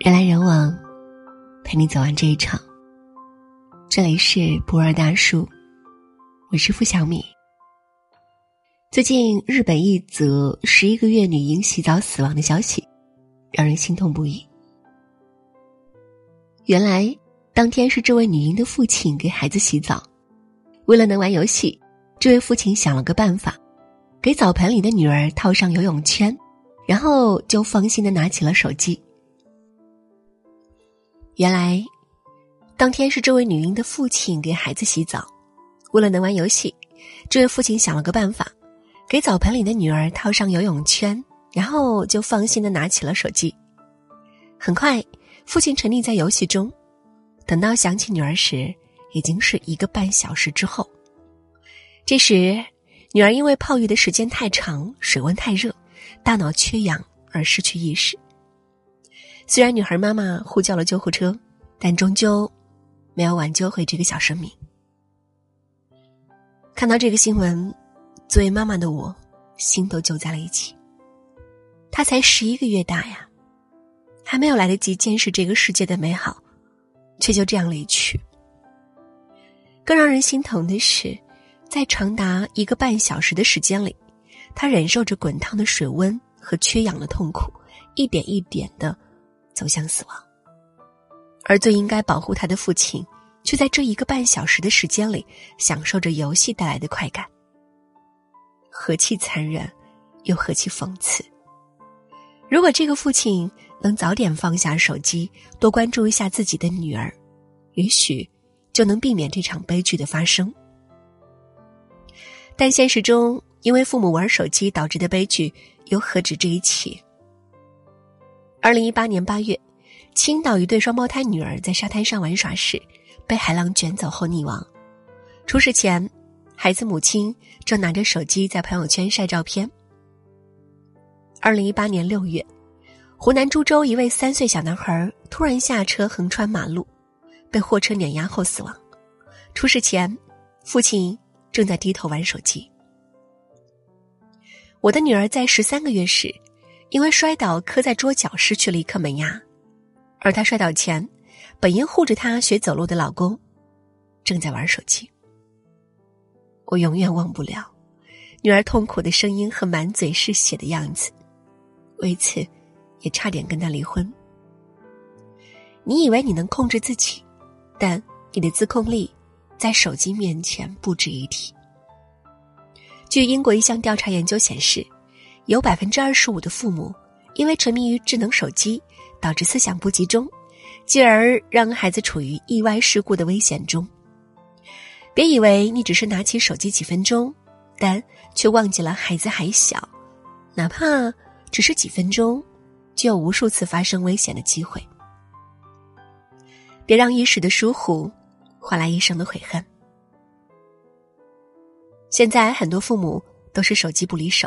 人来人往，陪你走完这一场。这里是不二大叔，我是付小米。最近日本一则十一个月女婴洗澡死亡的消息，让人心痛不已。原来当天是这位女婴的父亲给孩子洗澡，为了能玩游戏，这位父亲想了个办法，给澡盆里的女儿套上游泳圈，然后就放心的拿起了手机。原来，当天是这位女婴的父亲给孩子洗澡，为了能玩游戏，这位父亲想了个办法，给澡盆里的女儿套上游泳圈，然后就放心的拿起了手机。很快，父亲沉溺在游戏中，等到想起女儿时，已经是一个半小时之后。这时，女儿因为泡浴的时间太长，水温太热，大脑缺氧而失去意识。虽然女孩妈妈呼叫了救护车，但终究没有挽救回这个小生命。看到这个新闻，作为妈妈的我，心都揪在了一起。她才十一个月大呀，还没有来得及见识这个世界的美好，却就这样离去。更让人心疼的是，在长达一个半小时的时间里，她忍受着滚烫的水温和缺氧的痛苦，一点一点的。走向死亡，而最应该保护他的父亲，却在这一个半小时的时间里享受着游戏带来的快感。何其残忍，又何其讽刺！如果这个父亲能早点放下手机，多关注一下自己的女儿，也许就能避免这场悲剧的发生。但现实中，因为父母玩手机导致的悲剧，又何止这一起？二零一八年八月，青岛一对双胞胎女儿在沙滩上玩耍时，被海浪卷走后溺亡。出事前，孩子母亲正拿着手机在朋友圈晒照片。二零一八年六月，湖南株洲一位三岁小男孩突然下车横穿马路，被货车碾压后死亡。出事前，父亲正在低头玩手机。我的女儿在十三个月时。因为摔倒磕在桌角，失去了一颗门牙，而她摔倒前，本应护着她学走路的老公，正在玩手机。我永远忘不了女儿痛苦的声音和满嘴是血的样子，为此也差点跟他离婚。你以为你能控制自己，但你的自控力在手机面前不值一提。据英国一项调查研究显示。有百分之二十五的父母因为沉迷于智能手机，导致思想不集中，进而让孩子处于意外事故的危险中。别以为你只是拿起手机几分钟，但却忘记了孩子还小，哪怕只是几分钟，就有无数次发生危险的机会。别让一时的疏忽换来一生的悔恨。现在很多父母都是手机不离手。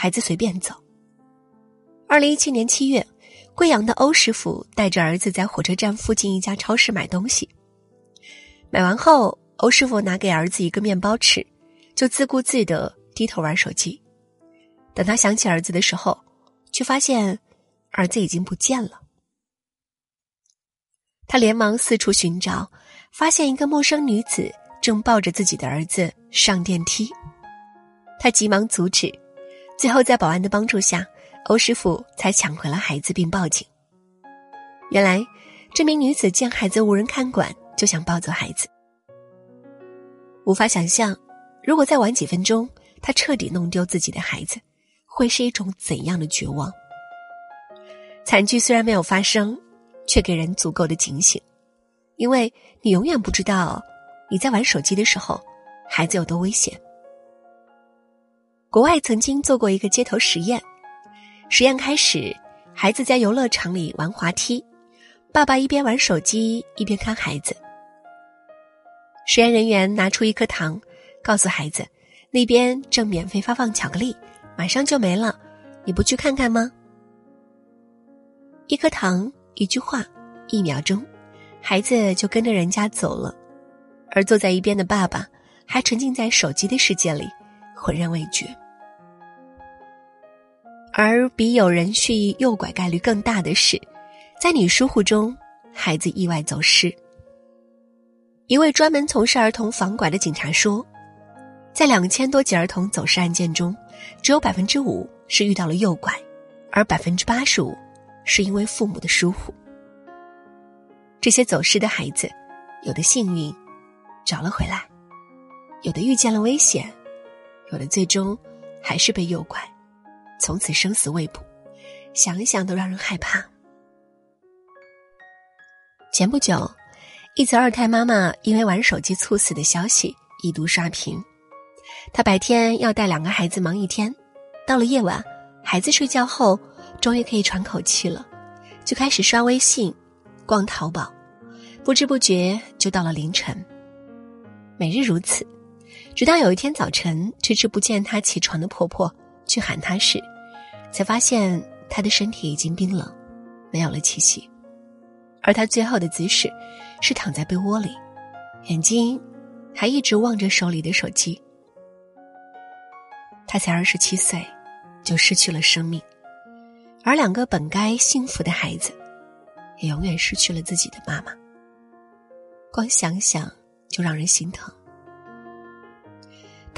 孩子随便走。二零一七年七月，贵阳的欧师傅带着儿子在火车站附近一家超市买东西。买完后，欧师傅拿给儿子一个面包吃，就自顾自的低头玩手机。等他想起儿子的时候，却发现儿子已经不见了。他连忙四处寻找，发现一个陌生女子正抱着自己的儿子上电梯。他急忙阻止。最后，在保安的帮助下，欧师傅才抢回了孩子并报警。原来，这名女子见孩子无人看管，就想抱走孩子。无法想象，如果再晚几分钟，她彻底弄丢自己的孩子，会是一种怎样的绝望？惨剧虽然没有发生，却给人足够的警醒，因为你永远不知道你在玩手机的时候，孩子有多危险。国外曾经做过一个街头实验，实验开始，孩子在游乐场里玩滑梯，爸爸一边玩手机一边看孩子。实验人员拿出一颗糖，告诉孩子，那边正免费发放巧克力，马上就没了，你不去看看吗？一颗糖，一句话，一秒钟，孩子就跟着人家走了，而坐在一边的爸爸还沉浸在手机的世界里。浑然未觉，而比有人蓄意诱拐概率更大的是，在女疏忽中，孩子意外走失。一位专门从事儿童防拐的警察说，在两千多起儿童走失案件中，只有百分之五是遇到了诱拐，而百分之八十五是因为父母的疏忽。这些走失的孩子，有的幸运找了回来，有的遇见了危险，有的最终还是被诱拐，从此生死未卜，想一想都让人害怕。前不久。一则二胎妈妈因为玩手机猝死的消息一度刷屏。她白天要带两个孩子忙一天，到了夜晚，孩子睡觉后，终于可以喘口气了，就开始刷微信、逛淘宝，不知不觉就到了凌晨。每日如此，直到有一天早晨，迟迟不见她起床的婆婆去喊她时，才发现她的身体已经冰冷，没有了气息。而她最后的姿势，是躺在被窝里，眼睛还一直望着手里的手机。他才二十七岁，就失去了生命，而两个本该幸福的孩子，也永远失去了自己的妈妈。光想想就让人心疼。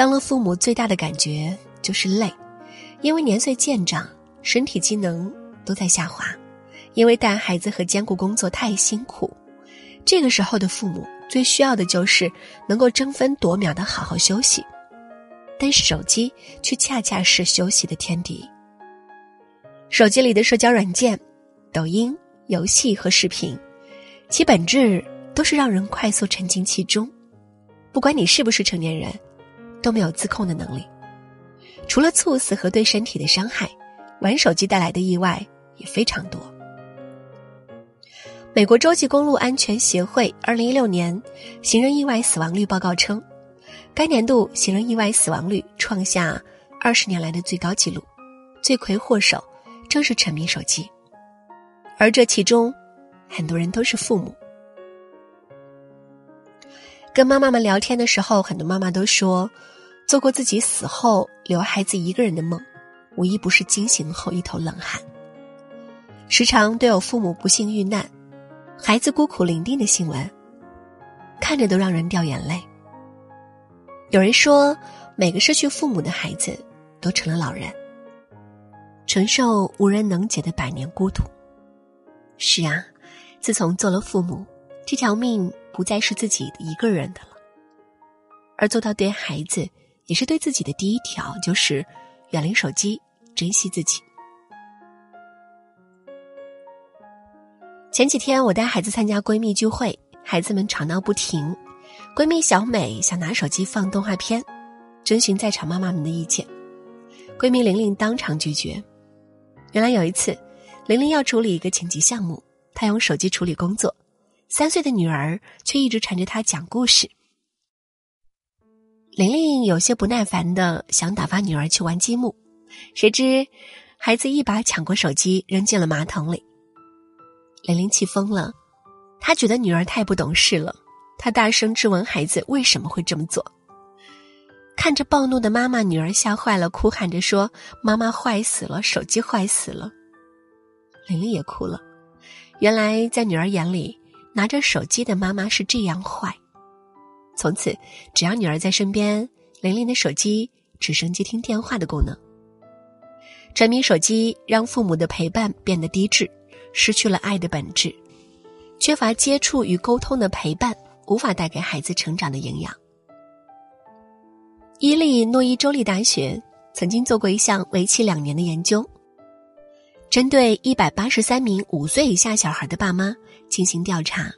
当了父母，最大的感觉就是累，因为年岁渐长，身体机能都在下滑。因为带孩子和兼顾工作太辛苦，这个时候的父母最需要的就是能够争分夺秒的好好休息，但是手机却恰恰是休息的天敌。手机里的社交软件、抖音、游戏和视频，其本质都是让人快速沉浸其中。不管你是不是成年人，都没有自控的能力。除了猝死和对身体的伤害，玩手机带来的意外也非常多。美国洲际公路安全协会二零一六年行人意外死亡率报告称，该年度行人意外死亡率创下二十年来的最高纪录，罪魁祸首正是沉迷手机，而这其中，很多人都是父母。跟妈妈们聊天的时候，很多妈妈都说，做过自己死后留孩子一个人的梦，无一不是惊醒后一头冷汗。时常都有父母不幸遇难。孩子孤苦伶仃的新闻，看着都让人掉眼泪。有人说，每个失去父母的孩子都成了老人，承受无人能解的百年孤独。是啊，自从做了父母，这条命不再是自己一个人的了。而做到对孩子，也是对自己的第一条，就是远离手机，珍惜自己。前几天我带孩子参加闺蜜聚会，孩子们吵闹不停。闺蜜小美想拿手机放动画片，征询在场妈妈们的意见。闺蜜玲玲当场拒绝。原来有一次，玲玲要处理一个紧急项目，她用手机处理工作，三岁的女儿却一直缠着她讲故事。玲玲有些不耐烦的想打发女儿去玩积木，谁知孩子一把抢过手机扔进了马桶里。玲玲气疯了，她觉得女儿太不懂事了，她大声质问孩子为什么会这么做。看着暴怒的妈妈，女儿吓坏了，哭喊着说：“妈妈坏死了，手机坏死了。”玲玲也哭了。原来在女儿眼里，拿着手机的妈妈是这样坏。从此，只要女儿在身边，玲玲的手机只剩接听电话的功能。沉迷手机让父母的陪伴变得低质。失去了爱的本质，缺乏接触与沟通的陪伴，无法带给孩子成长的营养。伊利诺伊州立大学曾经做过一项为期两年的研究，针对一百八十三名五岁以下小孩的爸妈进行调查，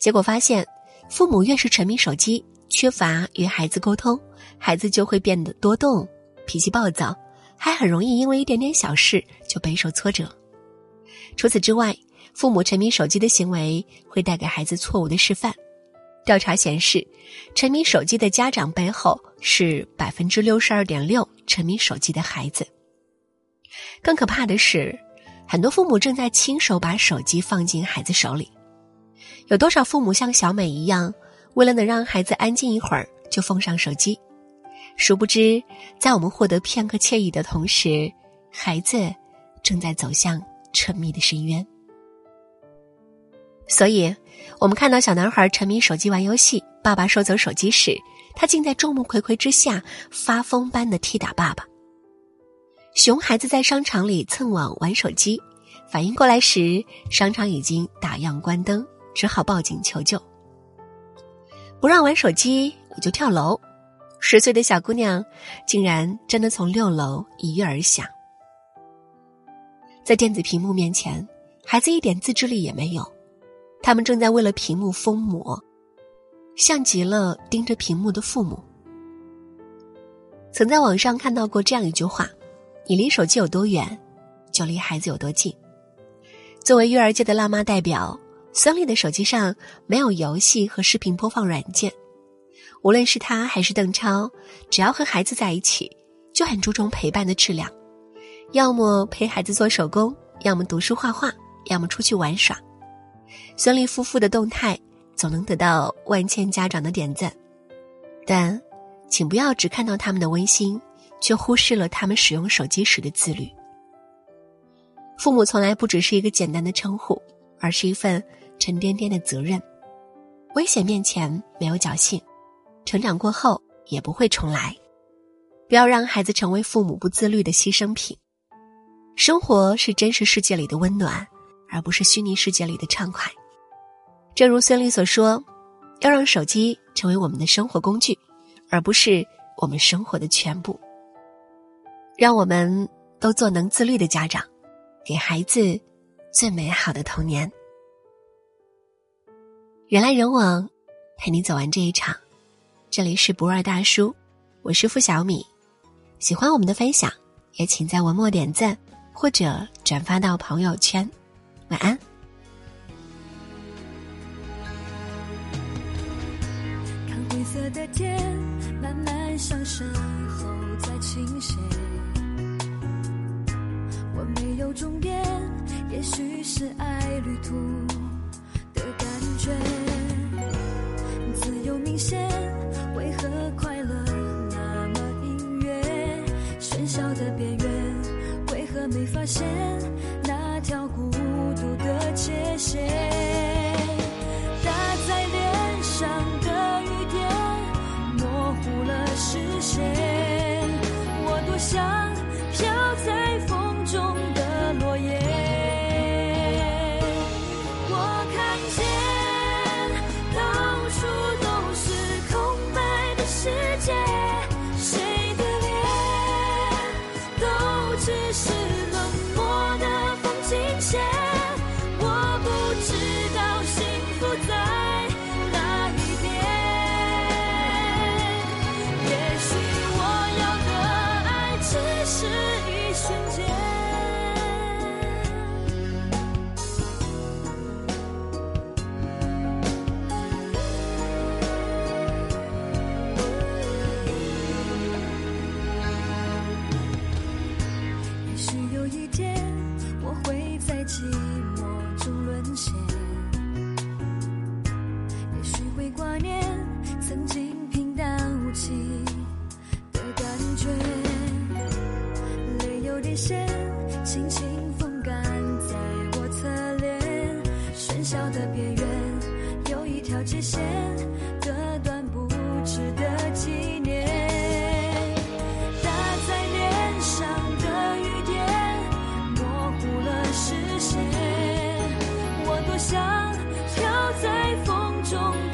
结果发现，父母越是沉迷手机，缺乏与孩子沟通，孩子就会变得多动、脾气暴躁，还很容易因为一点点小事就备受挫折。除此之外，父母沉迷手机的行为会带给孩子错误的示范。调查显示，沉迷手机的家长背后是百分之六十二点六沉迷手机的孩子。更可怕的是，很多父母正在亲手把手机放进孩子手里。有多少父母像小美一样，为了能让孩子安静一会儿就奉上手机？殊不知，在我们获得片刻惬意的同时，孩子正在走向。沉迷的深渊。所以，我们看到小男孩沉迷手机玩游戏，爸爸收走手机时，他竟在众目睽睽之下发疯般的踢打爸爸。熊孩子在商场里蹭网玩手机，反应过来时，商场已经打烊关灯，只好报警求救。不让玩手机，我就跳楼。十岁的小姑娘，竟然真的从六楼一跃而下。在电子屏幕面前，孩子一点自制力也没有，他们正在为了屏幕疯魔，像极了盯着屏幕的父母。曾在网上看到过这样一句话。你离手机有多远，就离孩子有多近。作为育儿界的辣妈代表，孙俪的手机上没有游戏和视频播放软件。无论是她还是邓超，只要和孩子在一起，就很注重陪伴的质量。要么陪孩子做手工，要么读书画画，要么出去玩耍。孙俪夫妇的动态总能得到万千家长的点赞，但，请不要只看到他们的温馨。却忽视了他们使用手机时的自律。父母从来不只是一个简单的称呼，而是一份沉甸甸的责任。危险面前没有侥幸，成长过后也不会重来。不要让孩子成为父母不自律的牺牲品。生活是真实世界里的温暖，而不是虚拟世界里的畅快。正如孙俪所说：“要让手机成为我们的生活工具，而不是我们生活的全部。”让我们都做能自律的家长，给孩子最美好的童年。人来人往，陪你走完这一场。这里是不二大叔，我是付小米。喜欢我们的分享，也请在文末点赞或者转发到朋友圈。晚安。看灰色的天慢慢向身后再倾斜。没有终点，也许是爱旅途的感觉自由明显为何快乐那么隐约？喧嚣的边缘为何没发现那条孤独的界限？轻轻风干在我侧脸，喧嚣的边缘有一条界线，割断不值得纪念。打在脸上的雨点模糊了视线，我多想飘在风中。